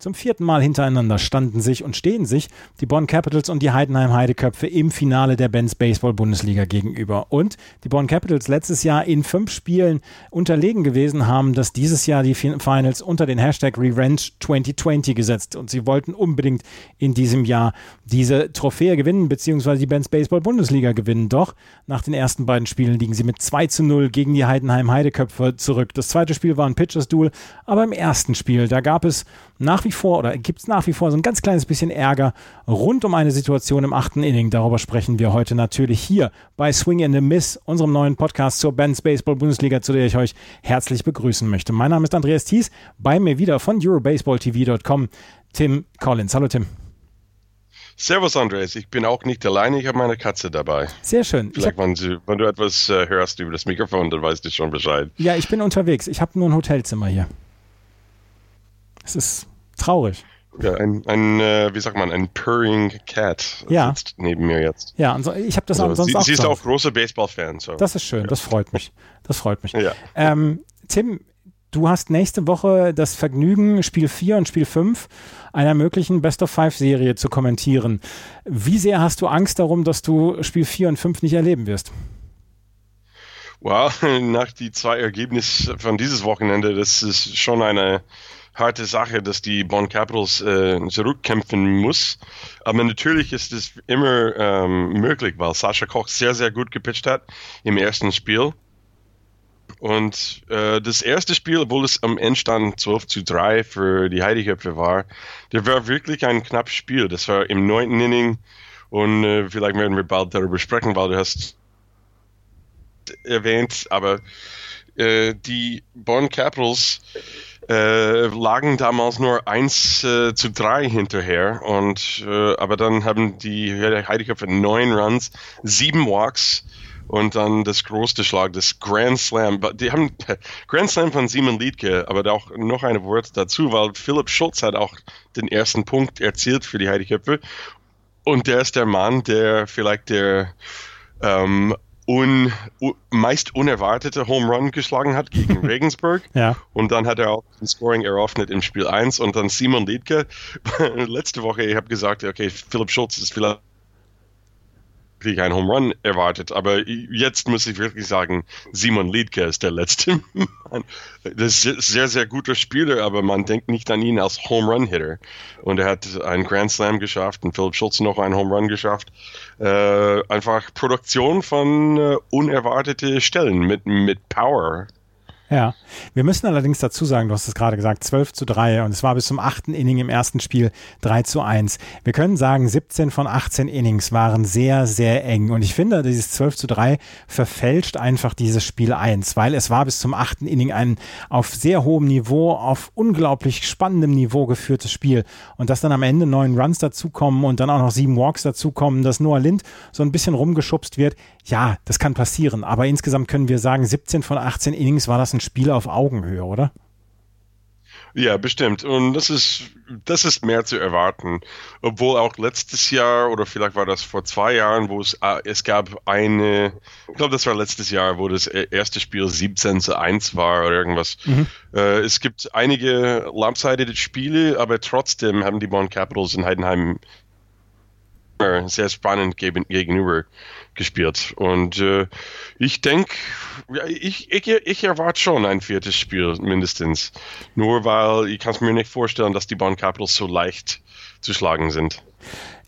Zum vierten Mal hintereinander standen sich und stehen sich die Bonn Capitals und die Heidenheim Heideköpfe im Finale der Benz Baseball Bundesliga gegenüber. Und die Bonn Capitals letztes Jahr in fünf Spielen unterlegen gewesen haben, dass dieses Jahr die Finals unter den Hashtag Revenge 2020 gesetzt. Und sie wollten unbedingt in diesem Jahr diese Trophäe gewinnen, beziehungsweise die Benz Baseball Bundesliga gewinnen. Doch nach den ersten beiden Spielen liegen sie mit 2 zu 0 gegen die Heidenheim Heideköpfe zurück. Das zweite Spiel war ein Pitchers Duel, aber im ersten Spiel, da gab es nach wie vor oder gibt es nach wie vor so ein ganz kleines bisschen Ärger rund um eine Situation im achten Inning. Darüber sprechen wir heute natürlich hier bei Swing in the Miss, unserem neuen Podcast zur Benz Baseball Bundesliga, zu der ich euch herzlich begrüßen möchte. Mein Name ist Andreas Thies, bei mir wieder von EuroBaseballTV.com Tim Collins. Hallo Tim. Servus Andreas, ich bin auch nicht alleine, ich habe meine Katze dabei. Sehr schön. Vielleicht, wenn du, wenn du etwas äh, hörst über das Mikrofon, dann weißt du schon Bescheid. Ja, ich bin unterwegs. Ich habe nur ein Hotelzimmer hier. Es ist traurig. Ja, ein, ein äh, wie sagt man, ein purring Cat ja. sitzt neben mir jetzt. Ja, so, ich habe das also, sonst sie, auch. Sie ist auch großer Baseball-Fan. So. Das ist schön, das freut mich. Das freut mich. Ja. Ähm, Tim, du hast nächste Woche das Vergnügen, Spiel 4 und Spiel 5 einer möglichen Best-of-Five-Serie zu kommentieren. Wie sehr hast du Angst darum, dass du Spiel 4 und 5 nicht erleben wirst? Wow, nach die zwei Ergebnisse von dieses Wochenende, das ist schon eine harte Sache, dass die Bonn Capitals äh, zurückkämpfen muss. Aber natürlich ist es immer ähm, möglich, weil Sascha Koch sehr, sehr gut gepitcht hat im ersten Spiel. Und äh, das erste Spiel, obwohl es am Ende stand 12 zu 3 für die Heideköpfe war, der war wirklich ein knappes Spiel. Das war im neunten Inning und äh, vielleicht werden wir bald darüber sprechen, weil du hast erwähnt, aber äh, die Bonn Capitals äh, lagen damals nur 1 äh, zu 3 hinterher. Und, äh, aber dann haben die Heideköpfe neun Runs, sieben Walks und dann das große Schlag, das Grand Slam. Die haben Grand Slam von Simon Liedke, aber auch noch ein Wort dazu, weil Philipp Schulz hat auch den ersten Punkt erzielt für die Heideköpfe. Und der ist der Mann, der vielleicht der ähm, un, un, meist unerwartete Home Run geschlagen hat gegen Regensburg. ja. Und dann hat er auch den Scoring eröffnet im Spiel 1 und dann Simon Liedke. Letzte Woche, ich habe gesagt, okay, Philipp Schulz ist vielleicht ein Home Run erwartet, aber jetzt muss ich wirklich sagen, Simon Liedke ist der letzte Mann. Das ist ein sehr, sehr guter Spieler, aber man denkt nicht an ihn als Home Run Hitter. Und er hat einen Grand Slam geschafft und Philipp Schulz noch einen Home Run geschafft. Äh, einfach Produktion von äh, unerwartete Stellen mit, mit Power. Ja, wir müssen allerdings dazu sagen, du hast es gerade gesagt, 12 zu 3 und es war bis zum achten Inning im ersten Spiel 3 zu 1. Wir können sagen, 17 von 18 Innings waren sehr, sehr eng und ich finde, dieses 12 zu 3 verfälscht einfach dieses Spiel 1, weil es war bis zum achten Inning ein auf sehr hohem Niveau, auf unglaublich spannendem Niveau geführtes Spiel und dass dann am Ende neun Runs dazukommen und dann auch noch sieben Walks dazukommen, dass Noah Lind so ein bisschen rumgeschubst wird, ja, das kann passieren, aber insgesamt können wir sagen, 17 von 18 Innings war das ein Spiel auf Augenhöhe, oder? Ja, bestimmt. Und das ist, das ist mehr zu erwarten. Obwohl auch letztes Jahr oder vielleicht war das vor zwei Jahren, wo es, es gab eine, ich glaube, das war letztes Jahr, wo das erste Spiel 17 zu 1 war oder irgendwas. Mhm. Äh, es gibt einige lopsided Spiele, aber trotzdem haben die Bonn Capitals in Heidenheim sehr spannend gegenüber gespielt. Und äh, ich denke, ich, ich, ich erwarte schon ein viertes Spiel mindestens. Nur weil ich kann es mir nicht vorstellen, dass die Bonn Capitals so leicht zu schlagen sind.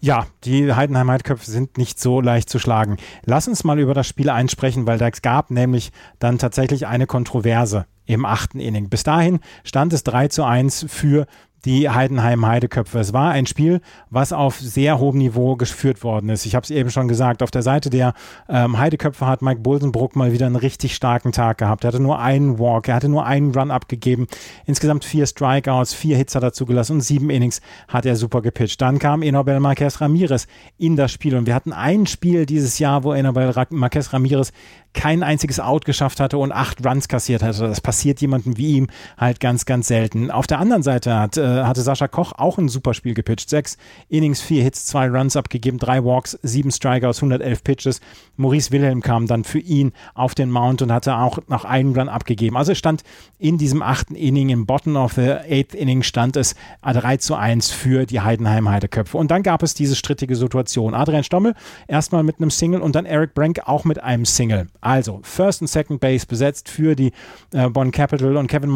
Ja, die Heidenheim Heidköpfe sind nicht so leicht zu schlagen. Lass uns mal über das Spiel einsprechen, weil da gab nämlich dann tatsächlich eine Kontroverse im achten Inning. Bis dahin stand es 3 zu 1 für die Heidenheim Heideköpfe. Es war ein Spiel, was auf sehr hohem Niveau geführt worden ist. Ich habe es eben schon gesagt, auf der Seite der ähm, Heideköpfe hat Mike Bulsenbrook mal wieder einen richtig starken Tag gehabt. Er hatte nur einen Walk, er hatte nur einen Run abgegeben, insgesamt vier Strikeouts, vier Hits hat er zugelassen und sieben Innings hat er super gepitcht. Dann kam Enobel Marquez Ramirez in das Spiel und wir hatten ein Spiel dieses Jahr, wo Enobel Marquez Ramirez kein einziges Out geschafft hatte und acht Runs kassiert hatte. Das passiert jemandem wie ihm halt ganz, ganz selten. Auf der anderen Seite hat äh, hatte Sascha Koch auch ein super Spiel gepitcht. Sechs Innings, vier Hits, zwei Runs abgegeben, drei Walks, sieben Strikeouts, 111 Pitches. Maurice Wilhelm kam dann für ihn auf den Mount und hatte auch noch einen Run abgegeben. Also stand in diesem achten Inning, im Bottom of the eighth Inning stand es 3 zu 1 für die Heidenheim Heideköpfe. Und dann gab es diese strittige Situation. Adrian Stommel erstmal mit einem Single und dann Eric Brank auch mit einem Single. Also First und Second Base besetzt für die äh, Bonn Capital und Kevin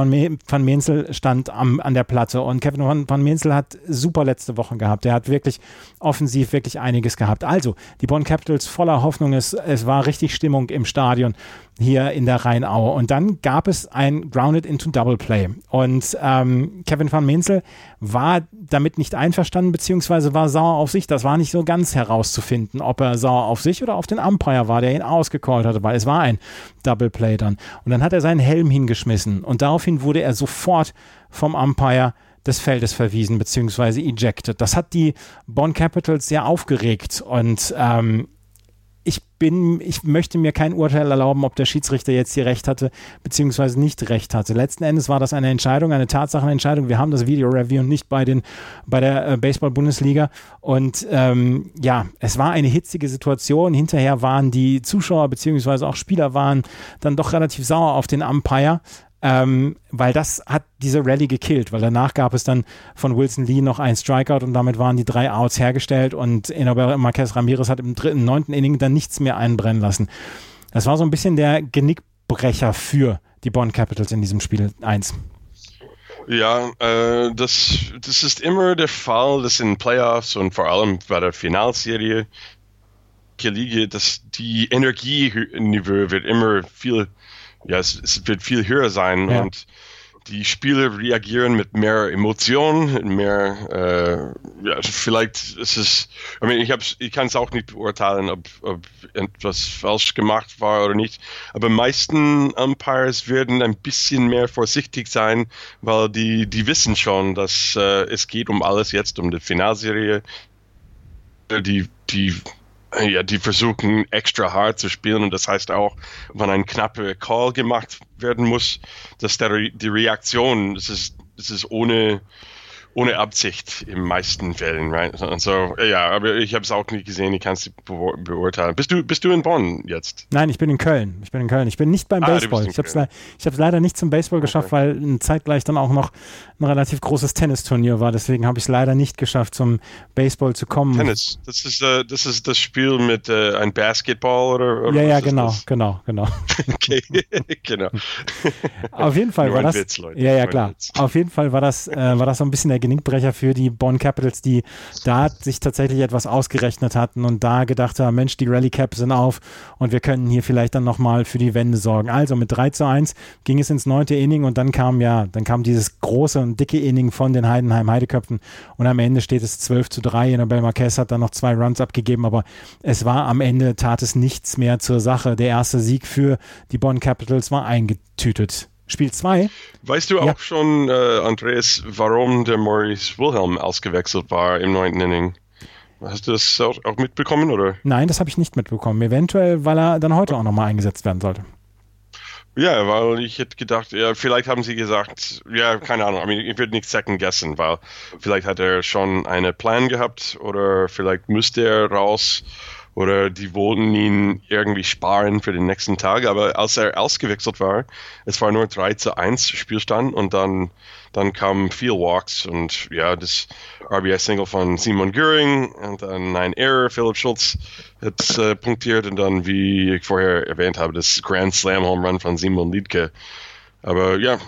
van Menzel stand am, an der Platte und Kevin van, van Menzel hat super letzte Wochen gehabt. Er hat wirklich offensiv wirklich einiges gehabt. Also die Bonn Capitals voller Hoffnung, es, es war richtig Stimmung im Stadion hier in der Rheinaue. Und dann gab es ein Grounded into Double Play. Und ähm, Kevin van Menzel war damit nicht einverstanden, beziehungsweise war sauer auf sich. Das war nicht so ganz herauszufinden, ob er sauer auf sich oder auf den Umpire war, der ihn ausgecallt hatte, weil es war ein Double Play dann. Und dann hat er seinen Helm hingeschmissen und daraufhin wurde er sofort vom Umpire des Feldes verwiesen beziehungsweise ejected. Das hat die Bonn Capitals sehr aufgeregt und ähm, ich bin, ich möchte mir kein Urteil erlauben, ob der Schiedsrichter jetzt hier recht hatte, beziehungsweise nicht recht hatte. Letzten Endes war das eine Entscheidung, eine Tatsachenentscheidung. Wir haben das Video Review nicht bei den, bei der äh, Baseball-Bundesliga. Und ähm, ja, es war eine hitzige Situation. Hinterher waren die Zuschauer beziehungsweise auch Spieler waren dann doch relativ sauer auf den Umpire ähm, weil das hat diese Rallye gekillt, weil danach gab es dann von Wilson Lee noch einen Strikeout und damit waren die drei Outs hergestellt und Enobel Marquez Ramirez hat im dritten, neunten Inning dann nichts mehr einbrennen lassen. Das war so ein bisschen der Genickbrecher für die Bonn Capitals in diesem Spiel 1. Ja, äh, das, das ist immer der Fall, dass in Playoffs und vor allem bei der Finalserie dass die Energieniveau wird immer viel ja, es, es wird viel höher sein ja. und die Spieler reagieren mit mehr Emotionen, mehr, äh, ja, vielleicht ist es, I mean, ich, ich kann es auch nicht beurteilen, ob, ob etwas falsch gemacht war oder nicht, aber meisten Umpires werden ein bisschen mehr vorsichtig sein, weil die, die wissen schon, dass äh, es geht um alles jetzt, um die Finalserie. Die, die ja, die versuchen extra hart zu spielen und das heißt auch, wenn ein knapper Call gemacht werden muss, dass der, die Reaktion, das ist, das ist ohne, ohne Absicht in meisten Fällen, right? Und so, ja, aber ich habe es auch nicht gesehen, ich kann es beurteilen. Bist du, bist du in Bonn jetzt? Nein, ich bin in Köln. Ich bin in Köln. Ich bin nicht beim ah, Baseball. Ich habe es leider nicht zum Baseball geschafft, okay. weil zeitgleich dann auch noch ein relativ großes Tennisturnier war. Deswegen habe ich es leider nicht geschafft, zum Baseball zu kommen. Tennis, das ist, uh, das, ist das Spiel mit uh, ein Basketball oder, oder Ja, ja, genau, genau, genau. okay, genau. Auf jeden Fall war das. Witz, ja, ja, klar. Auf jeden Fall war das, äh, war das so ein bisschen der Genickbrecher für die Bonn Capitals, die da sich tatsächlich etwas ausgerechnet hatten und da gedacht haben, Mensch, die Rally Caps sind auf und wir können hier vielleicht dann nochmal für die Wende sorgen. Also mit 3 zu 1 ging es ins neunte Inning und dann kam ja, dann kam dieses große und dicke Inning von den Heidenheim Heideköpfen und am Ende steht es 12 zu 3. Annabelle Marquez hat dann noch zwei Runs abgegeben, aber es war am Ende, tat es nichts mehr zur Sache. Der erste Sieg für die Bonn Capitals war eingetütet. Spiel 2. Weißt du auch ja. schon, äh, Andreas, warum der Maurice Wilhelm ausgewechselt war im neunten Inning? Hast du das auch, auch mitbekommen, oder? Nein, das habe ich nicht mitbekommen. Eventuell, weil er dann heute auch nochmal eingesetzt werden sollte. Ja, weil ich hätte gedacht, ja, vielleicht haben sie gesagt, ja, keine Ahnung, ich würde nicht second guessen, weil vielleicht hat er schon einen Plan gehabt oder vielleicht müsste er raus oder die wollten ihn irgendwie sparen für den nächsten Tag. Aber als er ausgewechselt war, es war nur 3 zu 1 Spielstand und dann, dann kamen viel Walks und ja, das RBI-Single von Simon Göring und dann ein Error. Philipp Schulz hat äh, punktiert und dann, wie ich vorher erwähnt habe, das Grand Slam Home Run von Simon Liedke. Aber ja,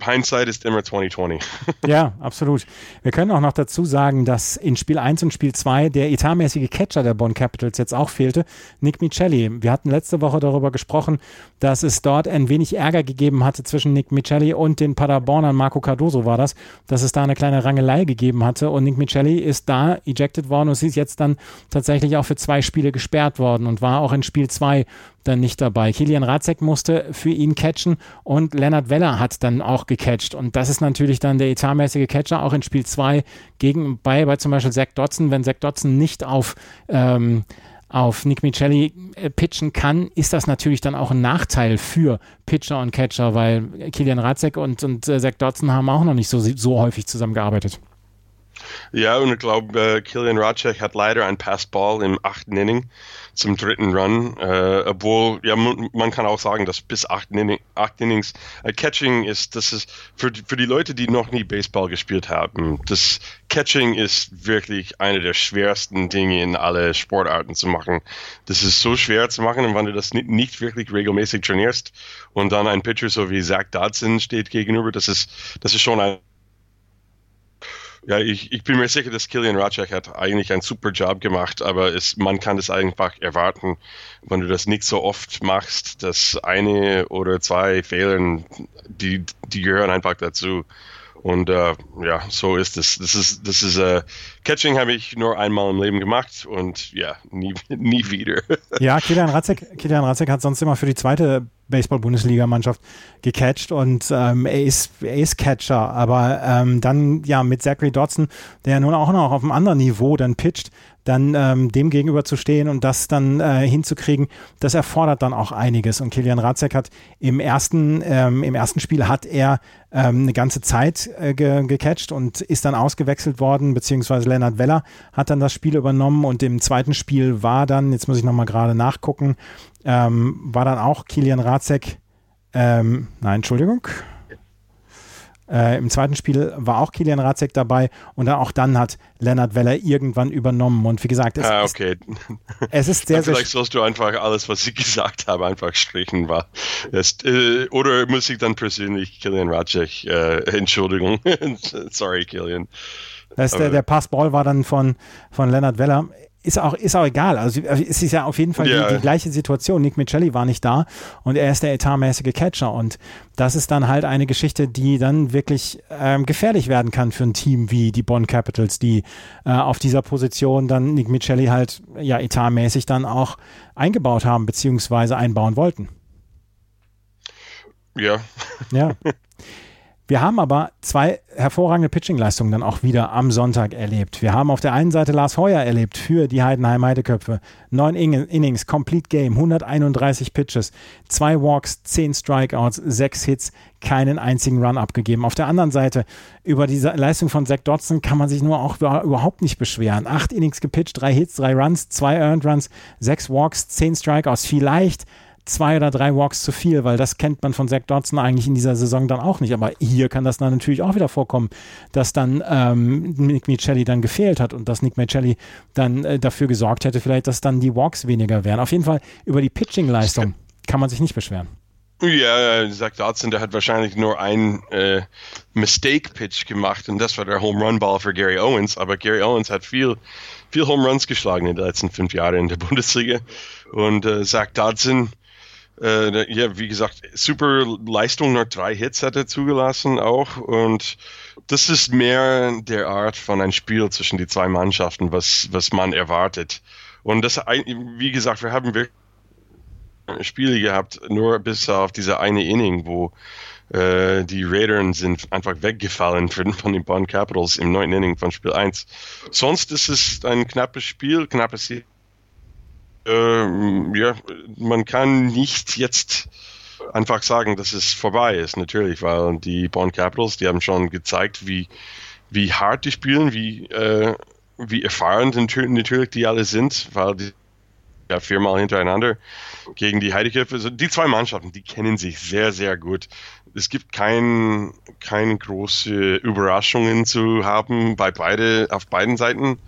Hindsight ist immer 2020. ja, absolut. Wir können auch noch dazu sagen, dass in Spiel 1 und Spiel 2 der etatmäßige Catcher der Bonn Capitals jetzt auch fehlte, Nick Michelli. Wir hatten letzte Woche darüber gesprochen, dass es dort ein wenig Ärger gegeben hatte zwischen Nick Michelli und den Paderbornern, Marco Cardoso war das, dass es da eine kleine Rangelei gegeben hatte und Nick Michelli ist da ejected worden und sie ist jetzt dann tatsächlich auch für zwei Spiele gesperrt worden und war auch in Spiel 2 dann nicht dabei. Kilian Ratzek musste für ihn catchen und Lennart Weller hat dann auch gecatcht. Und das ist natürlich dann der etatmäßige Catcher, auch in Spiel 2 gegen, bei, bei zum Beispiel Zach Dodson, wenn Zach Dodson nicht auf, ähm, auf Nick Michelli äh, pitchen kann, ist das natürlich dann auch ein Nachteil für Pitcher und Catcher, weil Kilian Ratzek und, und äh, Zach Dodson haben auch noch nicht so, so häufig zusammengearbeitet. Ja, und ich glaube, äh, Kilian Ratchek hat leider ein Passball im achten Inning zum dritten Run, äh, obwohl, ja, man, kann auch sagen, dass bis acht, Inning, acht Innings äh, Catching ist, das ist für, für die Leute, die noch nie Baseball gespielt haben, das Catching ist wirklich eine der schwersten Dinge in alle Sportarten zu machen. Das ist so schwer zu machen, und wenn du das nicht, nicht wirklich regelmäßig trainierst und dann ein Pitcher so wie Zach Dodson steht gegenüber, das ist, das ist schon ein ja, ich, ich bin mir sicher, dass Kilian Ratchek hat eigentlich einen super Job gemacht, aber es, man kann es einfach erwarten, wenn du das nicht so oft machst, dass eine oder zwei Fehler, die, die gehören einfach dazu. Und äh, ja, so ist es. Das ist, das ist, äh, Catching habe ich nur einmal im Leben gemacht und ja, nie, nie wieder. Ja, Kilian Ratzek, Kilian Ratzek hat sonst immer für die zweite Baseball-Bundesliga-Mannschaft gecatcht und ähm, er, ist, er ist Catcher, aber ähm, dann ja mit Zachary Dodson, der nun auch noch auf einem anderen Niveau dann pitcht, dann ähm, dem gegenüber zu stehen und das dann äh, hinzukriegen, das erfordert dann auch einiges. Und Kilian Ratzek hat im ersten, ähm, im ersten Spiel hat er ähm, eine ganze Zeit äh, ge gecatcht und ist dann ausgewechselt worden, beziehungsweise Lennart Weller hat dann das Spiel übernommen und im zweiten Spiel war dann, jetzt muss ich nochmal gerade nachgucken, ähm, war dann auch Kilian Ratzek, ähm, nein, Entschuldigung, äh, Im zweiten Spiel war auch Kilian Ratzek dabei und dann auch dann hat Lennart Weller irgendwann übernommen. Und wie gesagt, es, ah, okay. ist, es ist sehr, sehr. Vielleicht sollst du einfach alles, was ich gesagt habe, einfach strichen. War. Es, äh, oder muss ich dann persönlich Kilian Ratzek, äh, Entschuldigung. Sorry, Kilian. Das, der, der Passball war dann von, von Lennart Weller ist auch, ist auch egal. Also es ist ja auf jeden Fall ja. die, die, gleiche Situation. Nick Michelli war nicht da und er ist der etatmäßige Catcher. Und das ist dann halt eine Geschichte, die dann wirklich ähm, gefährlich werden kann für ein Team wie die Bonn Capitals, die äh, auf dieser Position dann Nick Michelli halt ja etatmäßig dann auch eingebaut haben, beziehungsweise einbauen wollten. Ja. Ja. Wir haben aber zwei hervorragende Pitching-Leistungen dann auch wieder am Sonntag erlebt. Wir haben auf der einen Seite Lars Heuer erlebt für die Heidenheim Heideköpfe. Neun Innings, Complete Game, 131 Pitches, zwei Walks, zehn Strikeouts, sechs Hits, keinen einzigen Run abgegeben. Auf der anderen Seite, über diese Leistung von Zach Dodson kann man sich nur auch überhaupt nicht beschweren. Acht Innings gepitcht, drei Hits, drei Runs, zwei Earned Runs, sechs Walks, zehn Strikeouts. Vielleicht zwei oder drei Walks zu viel, weil das kennt man von Zach Dodson eigentlich in dieser Saison dann auch nicht. Aber hier kann das dann natürlich auch wieder vorkommen, dass dann ähm, Nick Michelli dann gefehlt hat und dass Nick Michelli dann äh, dafür gesorgt hätte, vielleicht, dass dann die Walks weniger wären. Auf jeden Fall über die Pitching-Leistung kann man sich nicht beschweren. Ja, Zach Dodson, der hat wahrscheinlich nur ein äh, Mistake-Pitch gemacht und das war der Home-Run-Ball für Gary Owens. Aber Gary Owens hat viel, viel Home Runs geschlagen in den letzten fünf Jahren in der Bundesliga. Und äh, Zach Dodson, äh, ja, wie gesagt, super Leistung, nur drei Hits hat er zugelassen auch. Und das ist mehr der Art von ein Spiel zwischen die zwei Mannschaften, was, was man erwartet. Und das, wie gesagt, wir haben wirklich Spiele gehabt, nur bis auf diese eine Inning, wo äh, die Raiders sind einfach weggefallen von, den Bonn Capitals im neunten Inning von Spiel 1. Sonst ist es ein knappes Spiel, knappes Spiel äh, ja, man kann nicht jetzt einfach sagen, dass es vorbei ist, natürlich, weil die Bonn Capitals, die haben schon gezeigt, wie, wie hart die spielen, wie, äh, wie erfahren natürlich die alle sind, weil die ja, viermal hintereinander gegen die Heideköpfe. Also die zwei Mannschaften, die kennen sich sehr, sehr gut. Es gibt kein, keine große Überraschungen zu haben bei beide, auf beiden Seiten.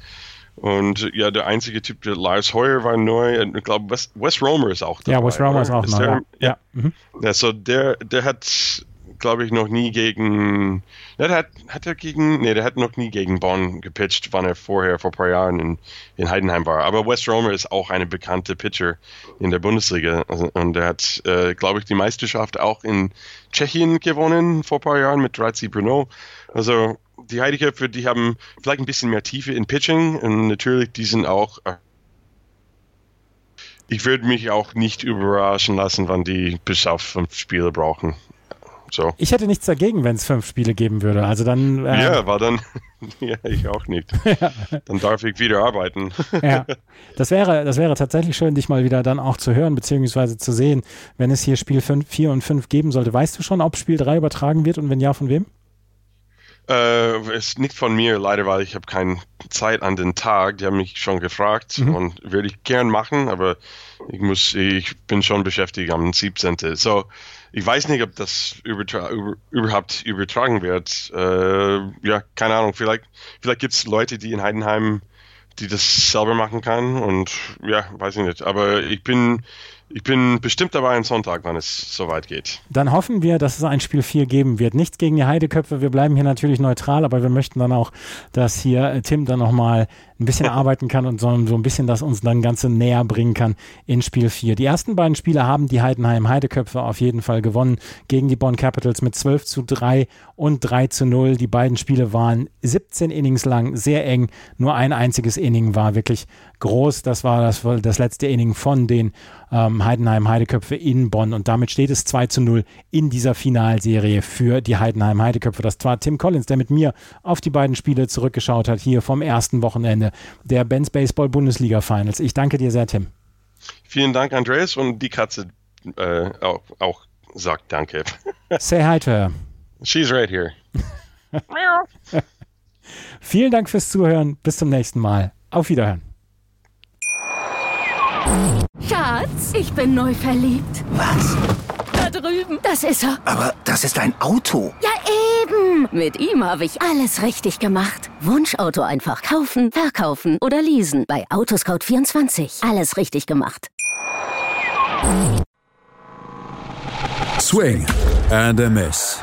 Und ja, der einzige Typ, der Lars Heuer war neu. Ich glaube, Wes, Wes Romer ist auch dabei. Ja, Wes Romer ist auch ist neu. Der, ja. Ja. Mhm. ja, so der, der hat, glaube ich, noch nie gegen, der hat, hat er gegen, nee, der hat noch nie gegen Bonn gepitcht, wann er vorher, vor ein paar Jahren in, in Heidenheim war. Aber Wes Romer ist auch eine bekannte Pitcher in der Bundesliga. Und er hat, äh, glaube ich, die Meisterschaft auch in Tschechien gewonnen vor ein paar Jahren mit 13 Bruno. Also, die Heideköpfe, die haben vielleicht ein bisschen mehr Tiefe in Pitching und natürlich, die sind auch. Äh, ich würde mich auch nicht überraschen lassen, wann die bis auf fünf Spiele brauchen. So. Ich hätte nichts dagegen, wenn es fünf Spiele geben würde. Also dann. Äh, ja, war dann. ja, ich auch nicht. ja. Dann darf ich wieder arbeiten. ja, das wäre, das wäre tatsächlich schön, dich mal wieder dann auch zu hören, beziehungsweise zu sehen, wenn es hier Spiel 4 und 5 geben sollte. Weißt du schon, ob Spiel 3 übertragen wird und wenn ja, von wem? Äh, ist nicht von mir, leider, weil ich habe keine Zeit an den Tag. Die haben mich schon gefragt mhm. und würde ich gern machen, aber ich muss, ich bin schon beschäftigt am 17. So, ich weiß nicht, ob das übertra über, überhaupt übertragen wird. Äh, ja, keine Ahnung. Vielleicht, vielleicht gibt es Leute, die in Heidenheim, die das selber machen kann und ja, weiß ich nicht. Aber ich bin ich bin bestimmt dabei am Sonntag, wann es soweit geht. Dann hoffen wir, dass es ein Spiel 4 geben wird. Nichts gegen die Heideköpfe, wir bleiben hier natürlich neutral, aber wir möchten dann auch, dass hier äh, Tim dann nochmal ein bisschen arbeiten kann und so, so ein bisschen das uns dann Ganze näher bringen kann in Spiel 4. Die ersten beiden Spiele haben die Heidenheim Heideköpfe auf jeden Fall gewonnen gegen die Bonn Capitals mit 12 zu 3 und 3 zu 0. Die beiden Spiele waren 17 Innings lang, sehr eng. Nur ein einziges Inning war wirklich groß. Das war das, das letzte Inning von den ähm, Heidenheim Heideköpfe in Bonn und damit steht es 2 zu 0 in dieser Finalserie für die Heidenheim Heideköpfe. Das war Tim Collins, der mit mir auf die beiden Spiele zurückgeschaut hat, hier vom ersten Wochenende der Benz Baseball Bundesliga Finals. Ich danke dir sehr, Tim. Vielen Dank, Andreas. Und die Katze äh, auch, auch sagt Danke. Say hi to her. She's right here. Vielen Dank fürs Zuhören. Bis zum nächsten Mal. Auf Wiederhören. Schatz, ich bin neu verliebt. Was? Da drüben. Das ist er. Aber das ist ein Auto. Ja, eben. Mit ihm habe ich alles richtig gemacht. Wunschauto einfach kaufen, verkaufen oder leasen. Bei Autoscout24. Alles richtig gemacht. Swing and a Miss.